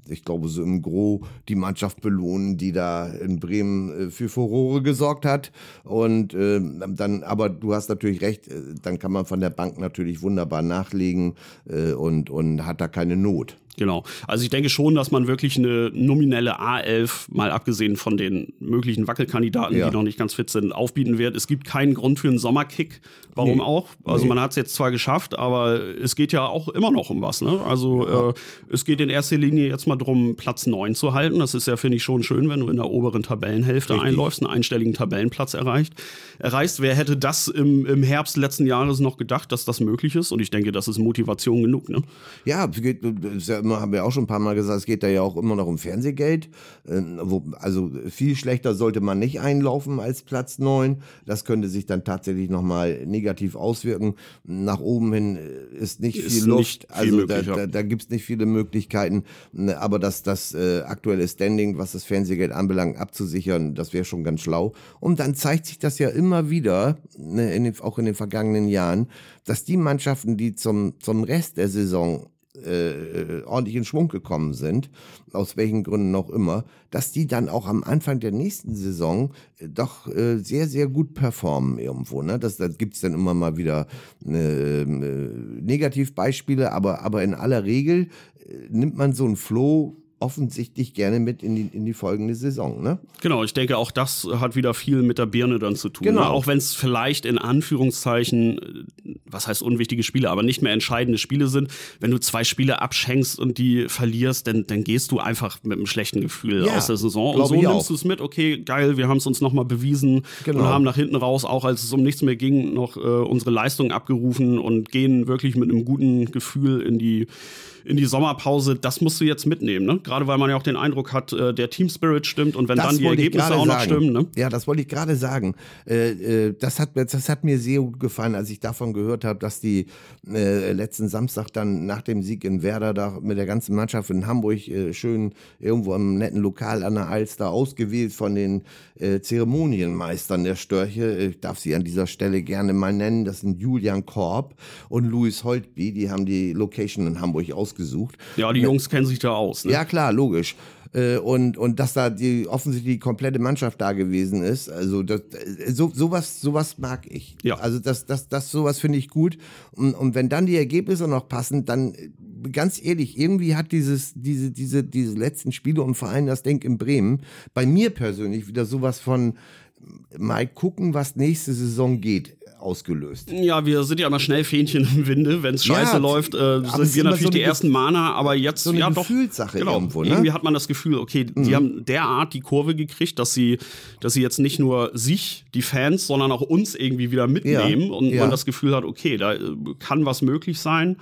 ich glaube, so im Gro die Mannschaft belohnen, die da in Bremen äh, für Furore gesorgt hat. Und äh, dann, aber du hast natürlich recht, äh, dann kann man von der Bank natürlich wunderbar nachlegen äh, und, und hat da keine Not. Genau. Also ich denke schon, dass man wirklich eine nominelle A11, mal abgesehen von den möglichen Wackelkandidaten, ja. die noch nicht ganz fit sind, aufbieten wird. Es gibt keinen Grund für einen Sommerkick. Warum nee. auch? Also nee. man hat es jetzt zwar geschafft, aber es geht ja auch immer noch um was. Ne? Also ja. äh, es geht in erster Linie jetzt mal darum, Platz 9 zu halten. Das ist ja, finde ich, schon schön, wenn du in der oberen Tabellenhälfte Richtig. einläufst, einen einstelligen Tabellenplatz erreicht, erreichst. Wer hätte das im, im Herbst letzten Jahres noch gedacht, dass das möglich ist? Und ich denke, das ist Motivation genug. Ne? Ja, ja immer, haben wir auch schon ein paar Mal gesagt, es geht da ja auch immer noch um Fernsehgeld. Ähm, also viel schlechter sollte man nicht einlaufen als Platz 9. Das könnte sich dann tatsächlich nochmal negativ auswirken. Nach oben hin äh, ist nicht ist viel Luft. Nicht viel also da, da, da gibt es nicht viele Möglichkeiten. Aber das, das äh, aktuelle Standing, was das Fernsehgeld anbelangt, abzusichern, das wäre schon ganz schlau. Und dann zeigt sich das ja immer wieder, ne, in den, auch in den vergangenen Jahren, dass die Mannschaften, die zum, zum Rest der Saison äh, ordentlich in Schwung gekommen sind, aus welchen Gründen noch immer, dass die dann auch am Anfang der nächsten Saison äh, doch äh, sehr, sehr gut performen irgendwo. Ne? Das, das gibt es dann immer mal wieder äh, äh, Negativbeispiele, aber, aber in aller Regel äh, nimmt man so einen Flow offensichtlich gerne mit in die, in die folgende Saison. Ne? Genau, ich denke, auch das hat wieder viel mit der Birne dann zu tun. Ne? Genau. Ne? Auch wenn es vielleicht in Anführungszeichen, äh, was heißt unwichtige Spiele, aber nicht mehr entscheidende Spiele sind. Wenn du zwei Spiele abschenkst und die verlierst, dann, dann gehst du einfach mit einem schlechten Gefühl ja, aus der Saison. Und so nimmst du es mit, okay, geil, wir haben es uns nochmal bewiesen genau. und haben nach hinten raus, auch als es um nichts mehr ging, noch äh, unsere Leistung abgerufen und gehen wirklich mit einem guten Gefühl in die in die Sommerpause, das musst du jetzt mitnehmen. Ne? gerade weil man ja auch den Eindruck hat, äh, der Team Spirit stimmt und wenn Das dann die Ergebnisse auch noch sagen. stimmen. Ne? Ja, das wollte ich gerade sagen. Äh, äh, das, hat, mir- das hat mir sehr gut gefallen, als ich davon gehört habe, dass die äh, letzten Samstag dann nach dem Sieg in Werder da mit der ganzen Mannschaft in Hamburg äh, schön irgendwo am netten Lokal an der Alster ausgewählt von den äh, Zeremonienmeistern der Störche. Ich darf sie an dieser Stelle gerne mal nennen. Das sind Julian Korb und Louis Holtby. Die haben die Location in Hamburg ausgesucht. Ja, die Jungs kennen sich da aus. Ne? Ja, klar, logisch. Äh, Und, und dass da die offensichtlich die komplette Mannschaft da gewesen ist. Also das, äh, so, sowas, sowas mag ich. Ja. Also das, das, das sowas finde ich gut. Und, und wenn dann die Ergebnisse noch passen, dann äh, ganz ehrlich, irgendwie hat dieses, diese, diese, diese letzten Spiele und vor allem das Denk in Bremen bei mir persönlich wieder sowas von mal gucken, was nächste Saison geht, ausgelöst. Ja, wir sind ja immer schnell Fähnchen im Winde. Wenn es Ja, scheiße läuft, äh, sind wir natürlich so die ersten Mahner, aber jetzt so eine ja doch. Gefühlssache genau, irgendwo, ne? Irgendwie hat man das Gefühl, okay, die haben derart die Kurve gekriegt, dass sie, dass sie jetzt nicht nur sich, die Fans, sondern auch uns irgendwie wieder mitnehmen Ja, und ja. man das Gefühl hat, okay, da äh, kann was möglich sein.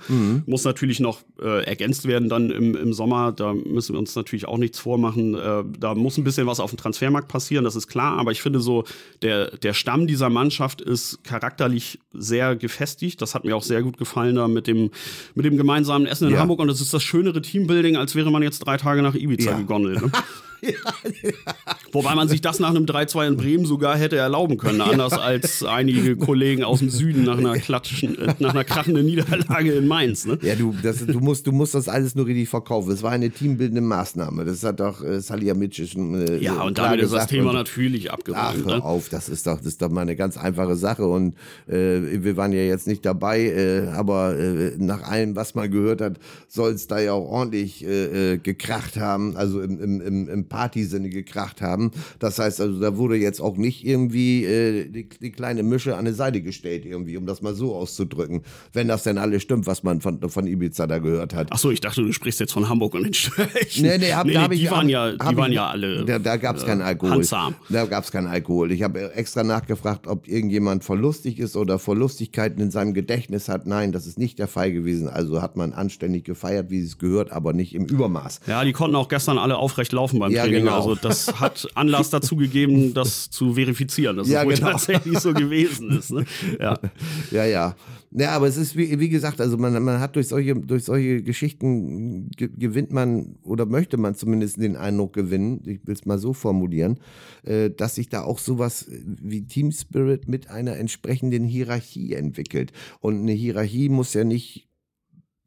Muss natürlich noch äh, ergänzt werden dann im, im Sommer. Da müssen wir uns natürlich auch nichts vormachen. Äh, da muss ein bisschen was auf dem Transfermarkt passieren, das ist klar. Aber ich finde so, der, der Stamm dieser Mannschaft ist charakterlich sehr gefestigt. Das hat mir auch sehr gut gefallen da mit dem, mit dem gemeinsamen Essen in Ja. Hamburg. Und das ist das schönere Teambuilding, als wäre man jetzt drei Tage nach Ibiza Ja. gegondelt. Ne? *laughs* *laughs* Wobei man sich das nach einem 3-2 in Bremen sogar hätte erlauben können, anders als einige Kollegen aus dem Süden nach einer klatschen, äh, nach einer krachenden Niederlage in Mainz. Ne? Ja, du, das, du, musst, du musst das alles nur richtig verkaufen. Es war eine teambildende Maßnahme. Das hat doch äh, Salihamidzic schon äh, Ja, und damit ist das. Thema Und- natürlich Ach, abgeräumt. hör Ne? auf, das ist doch, das ist doch mal eine ganz einfache Sache und äh, wir waren ja jetzt nicht dabei, äh, aber äh, nach allem, was man gehört hat, soll es da ja auch ordentlich äh, äh, gekracht haben, also im, im, im, im Partysinne gekracht haben. Das heißt also, da wurde jetzt auch nicht irgendwie äh, die, die kleine Mische an die Seite gestellt, irgendwie, um das mal so auszudrücken, wenn das denn alles stimmt, was man von, von Ibiza da gehört hat. Ach so, ich dachte, du sprichst jetzt von Hamburg und den Störchen. *laughs* Nee, nee, hab, da hab ich, die waren hab- ja, die waren ich- ja alle. Da, da gab es äh, keinen Alkohol. Handsam. Da gab es keinen Alkohol. Ich habe extra nachgefragt, ob irgendjemand verlustig ist oder Verlustigkeiten in seinem Gedächtnis hat. Nein, das ist nicht der Fall gewesen. Also hat man anständig gefeiert, wie es gehört, aber nicht im Übermaß. Ja, die konnten auch gestern alle aufrecht laufen beim Ja, Training. genau. Also das hat Anlass dazu gegeben, *laughs* das zu verifizieren, dass Ja, es wohl genau. tatsächlich so gewesen ist. Ne? Ja. *laughs* Ja, ja. Ja, aber es ist wie, wie gesagt, also man, man hat durch solche, durch solche Geschichten ge gewinnt man oder möchte man zumindest den Eindruck gewinnen, ich will es mal so formulieren, äh, dass sich da auch sowas wie Team Spirit mit einer entsprechenden Hierarchie entwickelt. Und eine Hierarchie muss ja nicht,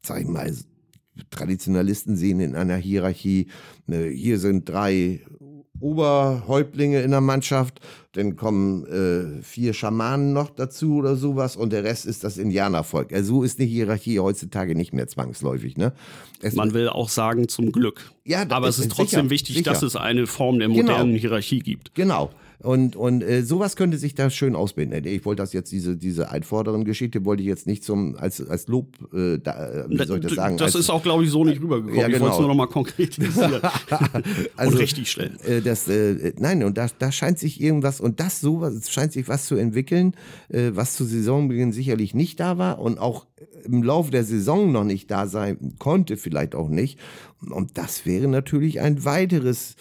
sag ich mal, Traditionalisten sehen in einer Hierarchie, ne, hier sind drei Oberhäuptlinge in der Mannschaft, dann kommen äh, vier Schamanen noch dazu oder sowas und der Rest ist das Indianervolk. Also so ist eine Hierarchie heutzutage nicht mehr zwangsläufig. Ne? Es, Man will auch sagen, zum Glück. Ja, Aber es ist trotzdem sicher, wichtig, sicher. dass es eine Form der Genau. modernen Hierarchie gibt. Genau. Und, und äh, sowas könnte sich da schön ausbilden. Ich wollte das jetzt, diese, diese einvorderen Geschichte wollte ich jetzt nicht zum, als, als Lob, äh, da, äh, wie soll ich das sagen? Das als, ist auch, glaube ich, so nicht rübergekommen. Ja, Ich wollte es genau. nur noch mal konkretisieren *laughs* Also, und richtig stellen. Äh, das, äh, nein, und da, da scheint sich irgendwas, und das sowas, scheint sich was zu entwickeln, äh, was zu Saisonbeginn sicherlich nicht da war und auch im Laufe der Saison noch nicht da sein konnte, vielleicht auch nicht. Und das wäre natürlich ein weiteres,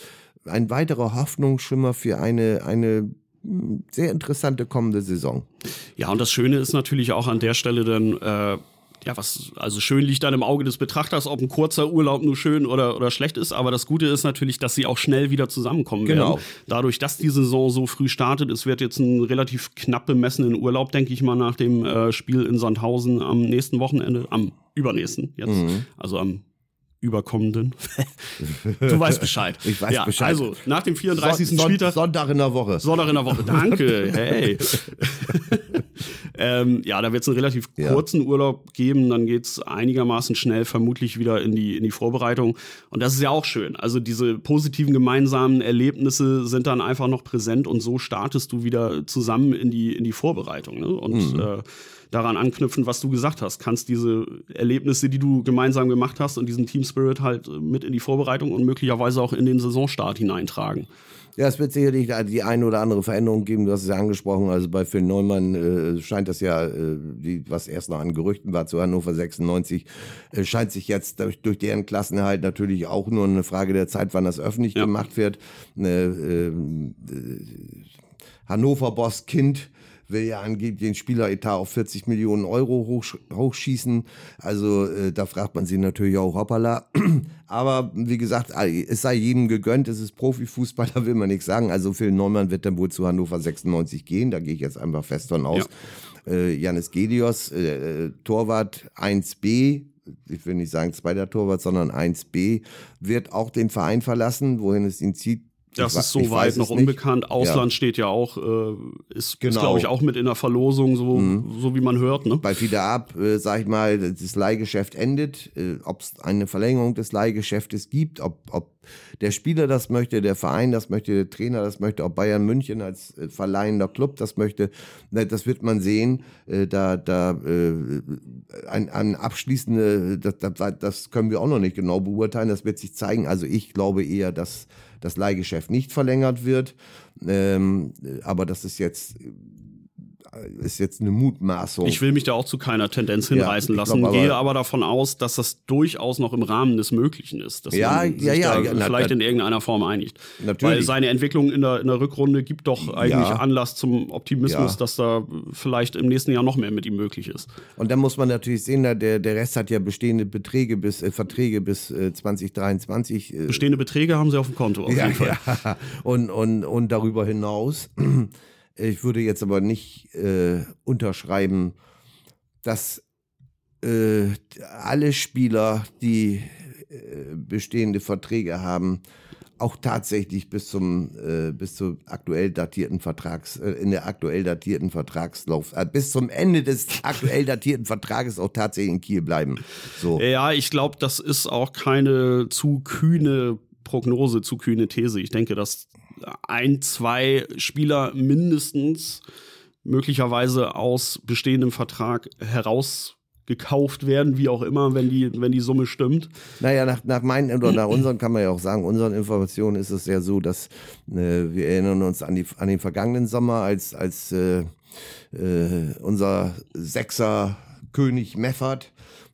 ein weiterer Hoffnungsschimmer für eine, eine mh, sehr interessante kommende Saison. Ja, und das Schöne ist natürlich auch an der Stelle dann, äh, ja, was, also schön liegt dann im Auge des Betrachters, ob ein kurzer Urlaub nur schön oder, oder schlecht ist. Aber das Gute ist natürlich, dass sie auch schnell wieder zusammenkommen Genau. werden. Dadurch, dass die Saison so früh startet, es wird jetzt ein relativ knapp bemessenen Urlaub, denke ich mal, nach dem äh, Spiel in Sandhausen am nächsten Wochenende, am übernächsten jetzt, Mhm. also am überkommenden. *laughs* du weißt Bescheid. Ich weiß ja, Bescheid. Also nach dem 34. Son- Spieltag. Sonntag in der Woche. Sonntag in der Woche. Danke. *laughs* Hey. ähm, ja, da wird es einen relativ Ja. kurzen Urlaub geben. Dann geht es einigermaßen schnell vermutlich wieder in die, in die Vorbereitung. Und das ist ja auch schön. Also diese positiven gemeinsamen Erlebnisse sind dann einfach noch präsent und so startest du wieder zusammen in die, in die Vorbereitung. Ne? Und Mhm. äh, daran anknüpfen, was du gesagt hast. Kannst diese Erlebnisse, die du gemeinsam gemacht hast und diesen Team Spirit halt mit in die Vorbereitung und möglicherweise auch in den Saisonstart hineintragen. Ja, es wird sicherlich die eine oder andere Veränderung geben. Du hast es ja angesprochen. Also bei Phil Neumann äh, scheint das ja, äh, die, was erst noch an Gerüchten war zu Hannover 96, äh, scheint sich jetzt durch, durch deren Klassenerhalt natürlich auch nur eine Frage der Zeit, wann das öffentlich ja. gemacht wird. Äh, Hannover-Boss Kind will ja angeblich den Spieleretat auf 40 Millionen Euro hoch, hochschießen. Also äh, da fragt man sich natürlich auch, hoppala. *clears throat* Aber wie gesagt, es sei jedem gegönnt, es ist Profifußball, *laughs* da will man nichts sagen. Also Phil Neumann wird dann wohl zu Hannover 96 gehen, da gehe ich jetzt einfach fest von aus. Ja. Äh, Janis Gedios, äh, Torwart 1b, ich will nicht sagen zweiter Torwart, sondern 1b, wird auch den Verein verlassen, wohin es ihn zieht, das ist soweit noch unbekannt. Ausland ja. steht ja auch, äh, ist, genau. ist glaube ich, auch mit in der Verlosung, so, mhm. so wie man hört. Ne? Bei Fieder ab, äh, sag ich mal, das Leihgeschäft endet, äh, ob es eine Verlängerung des Leihgeschäftes gibt, ob, ob der Spieler das möchte, der Verein das möchte, der Trainer das möchte, ob Bayern München als äh, verleihender Club das möchte, ne, das wird man sehen. Äh, da, da äh, ein, ein abschließende, das, das, das können wir auch noch nicht genau beurteilen, das wird sich zeigen. Also ich glaube eher, dass das Leihgeschäft nicht verlängert wird. Ähm, aber das ist jetzt ist jetzt eine Mutmaßung. Ich will mich da auch zu keiner Tendenz hinreißen ja, lassen, aber gehe aber davon aus, dass das durchaus noch im Rahmen des Möglichen ist, dass ja, man ja, sich ja, da ja, vielleicht na, in irgendeiner Form einigt. Natürlich. Weil seine Entwicklung in der, in der Rückrunde gibt doch eigentlich Anlass zum Optimismus, dass da vielleicht im nächsten Jahr noch mehr mit ihm möglich ist. Und dann muss man natürlich sehen, der, der Rest hat ja bestehende Beträge bis, äh, Verträge bis äh, 2023. Äh, bestehende Beträge haben sie auf dem Konto, auf jeden Fall. *laughs* Und, und, und darüber hinaus ich würde jetzt aber nicht äh, unterschreiben, dass äh, alle Spieler, die äh, bestehende Verträge haben, auch tatsächlich bis zum äh, bis zur aktuell datierten Vertrags äh, in der aktuell datierten Vertragslauf äh, bis zum Ende des *laughs* aktuell datierten Vertrages auch tatsächlich in Kiel bleiben. So. Ja, ich glaube, das ist auch keine zu kühne Prognose, zu kühne These. Ich denke, dass ein, zwei Spieler mindestens möglicherweise aus bestehendem Vertrag heraus gekauft werden, wie auch immer, wenn die, wenn die Summe stimmt. Naja, nach, nach meinen oder nach unseren kann man ja auch sagen, unseren Informationen ist es ja so, dass äh, wir erinnern uns an, die, an den vergangenen Sommer, als, als äh, äh, unser Sechser König Meffert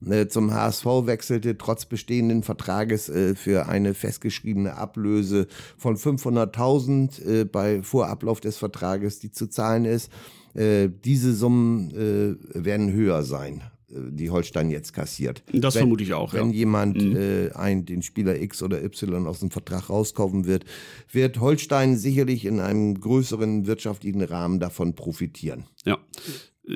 äh, zum HSV wechselte, trotz bestehenden Vertrages äh, für eine festgeschriebene Ablöse von 500.000 äh, bei Vorablauf des Vertrages, die zu zahlen ist. diese Summen werden höher sein die Holstein jetzt kassiert. Das wenn, vermute ich auch. Wenn ja. jemand mhm. äh, ein, den Spieler X oder Y aus dem Vertrag rauskaufen wird, wird Holstein sicherlich in einem größeren wirtschaftlichen Rahmen davon profitieren. Ja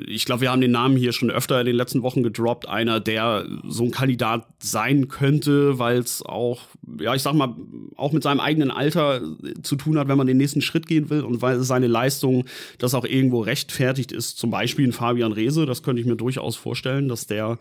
ich glaube, wir haben den Namen hier schon öfter in den letzten Wochen gedroppt. Einer, der so ein Kandidat sein könnte, weil es auch, ja, ich sag mal, auch mit seinem eigenen Alter zu tun hat, wenn man den nächsten Schritt gehen will und weil seine Leistung das auch irgendwo rechtfertigt ist. Zum Beispiel ein Fabian Rehse, das könnte ich mir durchaus vorstellen, dass der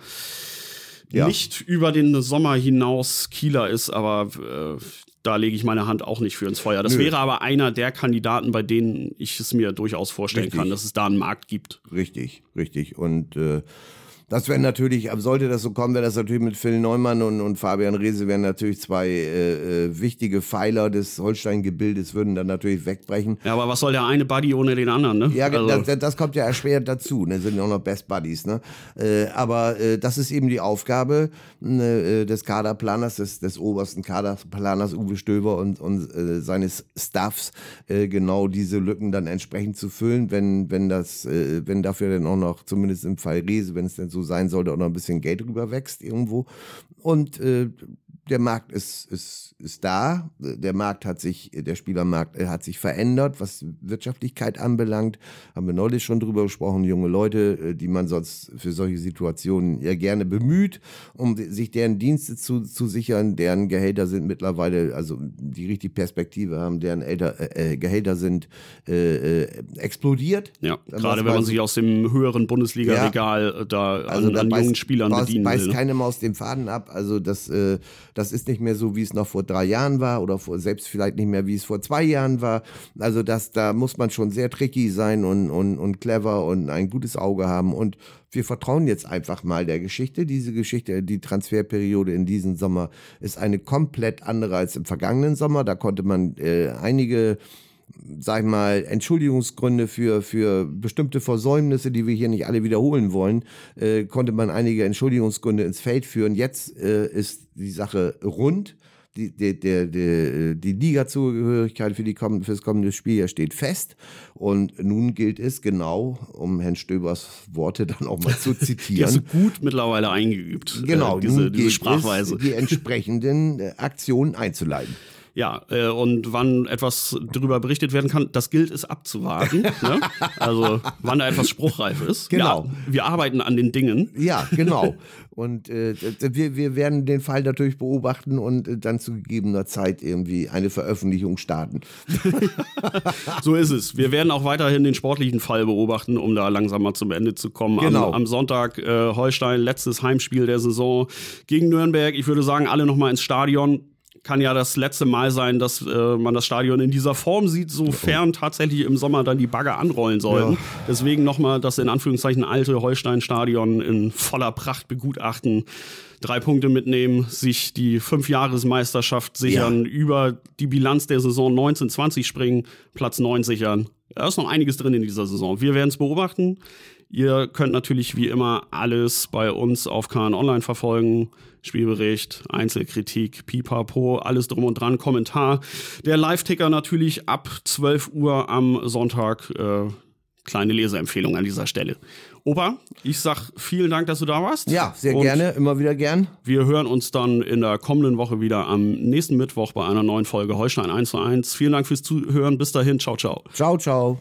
ja. nicht über den Sommer hinaus Kieler ist, aber äh, da lege ich meine Hand auch nicht für ins Feuer. Das Nö. wäre aber einer der Kandidaten, bei denen ich es mir durchaus vorstellen richtig. kann, dass es da einen Markt gibt. Richtig, richtig. Und äh, das wäre natürlich, sollte das so kommen, wäre das natürlich mit Phil Neumann und, und Fabian Rehse wären natürlich zwei äh, äh, wichtige Pfeiler des Holstein-Gebildes, würden dann natürlich wegbrechen. Ja, aber was soll der eine Buddy ohne den anderen, ne? Ja, also. das, das, kommt ja erschwert dazu, ne? Sind ja auch noch Best Buddies, ne? Äh, aber äh, das ist eben die Aufgabe ne, äh, des Kaderplaners, des, des obersten Kaderplaners Uwe Stöber und, und äh, seines Staffs, genau diese Lücken dann entsprechend zu füllen, wenn, wenn das, wenn dafür dann auch noch, zumindest im Fall Rehse, wenn es denn so sein sollte, auch noch ein bisschen Geld drüber wächst irgendwo. Und äh, der Markt ist, ist, ist da. Der Markt hat sich, der Spielermarkt hat sich verändert, was Wirtschaftlichkeit anbelangt. Haben wir neulich schon drüber gesprochen. Junge Leute, äh, die man sonst für solche Situationen ja gerne bemüht, um sich deren Dienste zu, zu sichern. Deren Gehälter sind mittlerweile, also die richtig Perspektive haben, deren Elter, äh, äh Gehälter sind äh, äh, explodiert. Ja, gerade wenn man sich aus dem höheren Bundesliga-Regal ja. da also an, an beißt, jungen Spielern beißt, bedienen beißt will. Ne? keine Maus dem Faden ab. Also das, äh, das ist nicht mehr so, wie es noch vor drei Jahren war oder vor, selbst vielleicht nicht mehr, wie es vor zwei Jahren war. Also das, da muss man schon sehr tricky sein und, und, und clever und ein gutes Auge haben. Und wir vertrauen jetzt einfach mal der Geschichte. Diese Geschichte, die Transferperiode in diesem Sommer ist eine komplett andere als im vergangenen Sommer. Da konnte man äh, einige sag ich mal, Entschuldigungsgründe für, für bestimmte Versäumnisse, die wir hier nicht alle wiederholen wollen, äh, konnte man einige Entschuldigungsgründe ins Feld führen. Jetzt äh, ist die Sache rund. Die, die, die, die, die Liga-Zugehörigkeit für, die für das kommende Spiel steht fest. Und nun gilt es genau, um Herrn Stöbers Worte dann auch mal zu *laughs* zitieren. Die du gut mittlerweile eingeübt. Genau, äh, diese, nun diese Sprachweise. Es, die entsprechenden äh, Aktionen einzuleiten. Ja, äh, und wann etwas darüber berichtet werden kann, das gilt es abzuwarten. *laughs* ne? Also wann da etwas spruchreif ist. Genau. Ja, wir arbeiten an den Dingen. Ja, genau. *laughs* Und äh, wir, wir werden den Fall natürlich beobachten und äh, dann zu gegebener Zeit irgendwie eine Veröffentlichung starten. *laughs* so ist es. Wir werden auch weiterhin den sportlichen Fall beobachten, um da langsam mal zum Ende zu kommen. Genau. Am, am Sonntag äh, Holstein, letztes Heimspiel der Saison gegen Nürnberg. Ich würde sagen, alle nochmal ins Stadion kann ja das letzte Mal sein, dass äh, man das Stadion in dieser Form sieht, sofern tatsächlich im Sommer dann die Bagger anrollen sollten. Ja. Deswegen nochmal das in Anführungszeichen alte Holstein-Stadion in voller Pracht begutachten. Drei Punkte mitnehmen, sich die Fünfjahresmeisterschaft sichern, Ja. über die Bilanz der Saison 1920 springen, Platz 9 sichern. Da ist noch einiges drin in dieser Saison. Wir werden es beobachten. Ihr könnt natürlich wie immer alles bei uns auf KN Online verfolgen. Spielbericht, Einzelkritik, Pipapo, alles drum und dran, Kommentar. Der Live-Ticker natürlich ab 12 Uhr am Sonntag. Äh, kleine Leseempfehlung an dieser Stelle. Opa, ich sag vielen Dank, dass du da warst. Ja, sehr Und gerne, immer wieder gern. Wir hören uns dann in der kommenden Woche wieder am nächsten Mittwoch bei einer neuen Folge Holstein 1 zu 1. Vielen Dank fürs Zuhören. Bis dahin. Ciao, ciao. Ciao, ciao.